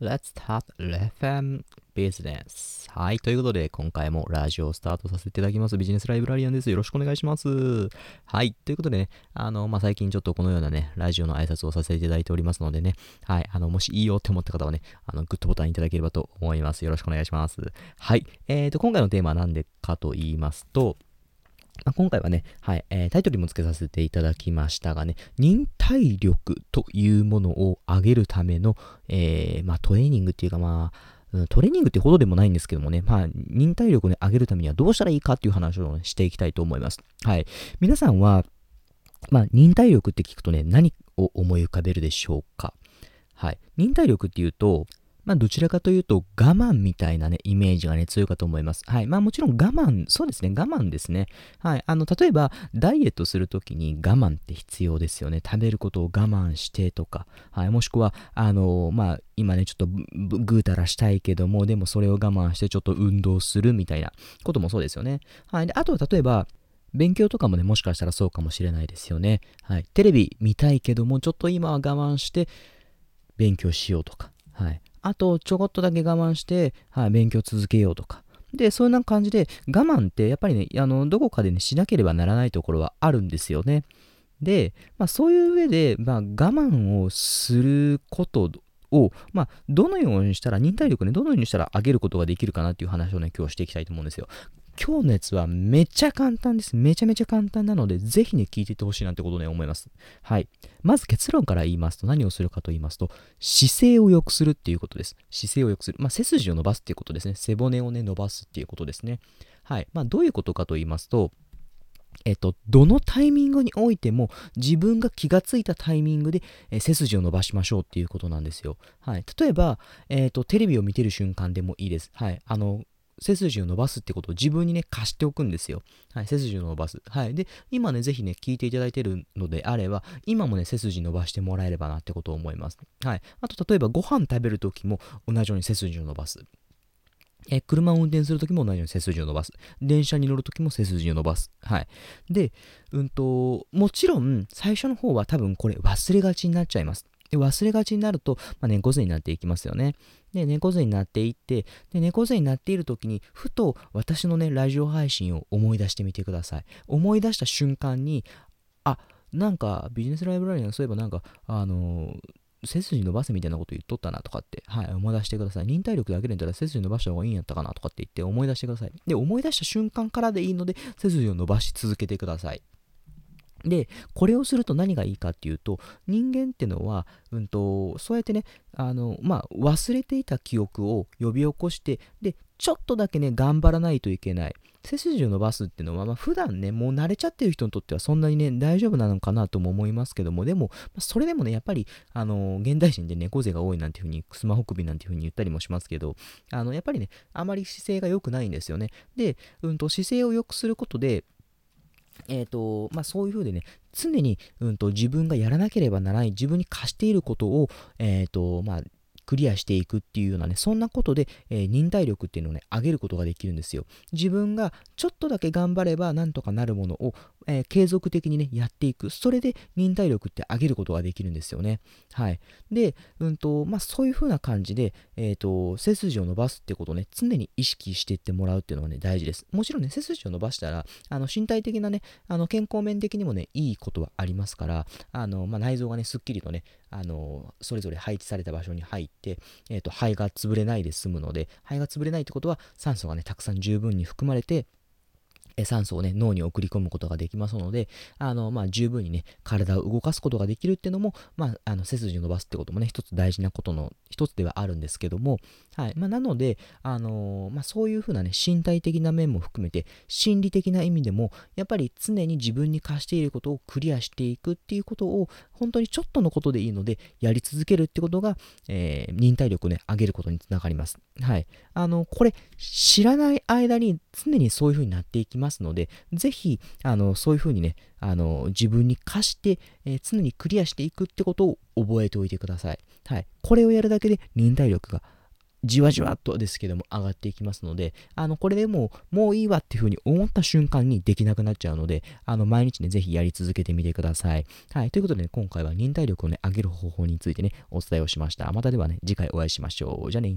Let's start FM Business. はい。ということで、今回もラジオをスタートさせていただきます。ビジネスライブラリアンです。よろしくお願いします。はい。ということでね、あの、まあ、最近ちょっとこのようなね、ラジオの挨拶をさせていただいておりますのでね、はい。あの、もしいいよって思った方はね、あの、グッドボタンいただければと思います。よろしくお願いします。はい。えーと、今回のテーマは何でかと言いますと、まあ、今回はね、はい、えー、タイトルも付けさせていただきましたがね、忍耐力というものを上げるための、えー、まあ、トレーニングっていうか、まあ、トレーニングってほどでもないんですけどもね、まあ、忍耐力を、ね、上げるためにはどうしたらいいかっていう話を、ね、していきたいと思います。はい。皆さんは、まあ、忍耐力って聞くとね、何を思い浮かべるでしょうか？はい。忍耐力っていうと、まあ、どちらかというと我慢みたいなね、イメージがね、強いかと思います。はい。まあ、もちろん我慢、そうですね、我慢ですね。はい。あの、例えば、ダイエットするときに我慢って必要ですよね。食べることを我慢してとか、はい。もしくは、あの、まあ、今ね、ちょっとぐうたらしたいけども、でもそれを我慢してちょっと運動するみたいなこともそうですよね。はい。で、あとは例えば、勉強とかもね、もしかしたらそうかもしれないですよね。はい。テレビ見たいけども、ちょっと今は我慢して勉強しようとか。はい。あとちょこっとだけ我慢して、はい、勉強続けようとか。で、そんな感じで、我慢ってやっぱりね、あの、どこかでね、しなければならないところはあるんですよね。で、まあ、そういう上で、まあ、我慢をすることを、まあ、どのようにしたら、忍耐力ね、どのようにしたら上げることができるかなっていう話をね、今日していきたいと思うんですよ。今日のやつはめちゃ簡単です。めちゃめちゃ簡単なので、ぜひね、聞いていってほしいなってことね、思います。はい。まず結論から言いますと、何をするかと言いますと、姿勢を良くするっていうことです。姿勢を良くする。まあ、背筋を伸ばすっていうことですね。背骨をね、伸ばすっていうことですね。はい。まあ、どういうことかと言いますと、えっと、どのタイミングにおいても自分が気がついたタイミングで、え背筋を伸ばしましょうっていうことなんですよ。はい。例えば、えっと、テレビを見てる瞬間でもいいです。はい。あの、背筋を伸ばすってことを自分にね、貸しておくんですよ。はい、背筋を伸ばす。はい。で、今ね、ぜひね、聞いていただいてるのであれば、今もね、背筋伸ばしてもらえればなってことを思います。はい。あと、例えばご飯食べるときも同じように背筋を伸ばす。え車を運転するときも同じように背筋を伸ばす。電車に乗るときも背筋を伸ばす。はい。で、うんと、もちろん、最初の方は多分これ忘れがちになっちゃいます。で忘れがちになると、まあ、猫背になっていきますよね。で、猫背になっていって、で、猫背になっている時に、ふと私のね、ラジオ配信を思い出してみてください。思い出した瞬間に、あ、なんかビジネスライブラリーがそういえばなんか、あのー、背筋伸ばせみたいなこと言っとったなとかって、はい、思い出してください。忍耐力だけで言ったら背筋伸ばした方がいいんやったかなとかって言って思い出してください。で、思い出した瞬間からでいいので、背筋を伸ばし続けてください。で、これをすると何がいいかっていうと、人間ってのは、うんと、そうやってね、あの、まあ、忘れていた記憶を呼び起こして、で、ちょっとだけね、頑張らないといけない。背筋を伸ばすっていうのは、まあ、普段ね、もう慣れちゃってる人にとってはそんなにね、大丈夫なのかなとも思いますけども、でも、それでもね、やっぱり、あの、現代人で猫背が多いなんていうふうに、スマホ首なんていうふうに言ったりもしますけど、あの、やっぱりね、あまり姿勢が良くないんですよね。で、うんと、姿勢を良くすることで、え、ー、と、まあ、そういうふうでね、常に、うんと、自分がやらなければならない、自分に課していることを、え、ー、と、まあ、クリアしていくっていうようなね、そんなことで、えー、忍耐力っていうのをね、上げることができるんですよ。自分がちょっとだけ頑張ればなんとかなるものを、えー、継続的にね、やっていく。それで忍耐力って上げることができるんですよね。はい。で、うんと、まあ、そういう風な感じで、えっ、ー、と、背筋を伸ばすってことをね、常に意識していってもらうっていうのはね、大事です。もちろんね、背筋を伸ばしたら、あの、身体的なね、あの、健康面的にもね、いいことはありますから、あの、まあ、内臓がね、すっきりとね、あの、それぞれ配置された場所に入って、えっ、ー、と、肺が潰れないで済むので、肺が潰れないってことは、酸素がね、たくさん十分に含まれて、酸素をね、脳に送り込むことができますので、あの、まあ、十分にね、体を動かすことができるっていうのも、まあ、あの、背筋を伸ばすってこともね、一つ大事なことの一つではあるんですけども、はい。まあ、なので、あのー、まあ、そういうふうなね、身体的な面も含めて、心理的な意味でも、やっぱり常に自分に課していることをクリアしていくっていうことを、本当にちょっとのことでいいので、やり続けるってことが、えー、忍耐力をね、上げることにつながります。はい。あの、これ、知らない間に常にそういう風になっていきますので、ぜひ、あの、そういう風にね、あの、自分に課して、えー、常にクリアしていくってことを覚えておいてください。はい。これをやるだけで忍耐力がじわじわっとですけども上がっていきますので、あの、これでもう、もういいわっていうふうに思った瞬間にできなくなっちゃうので、あの、毎日ね、ぜひやり続けてみてください。はい。ということで、ね、今回は忍耐力をね、上げる方法についてね、お伝えをしました。またではね、次回お会いしましょう。じゃあね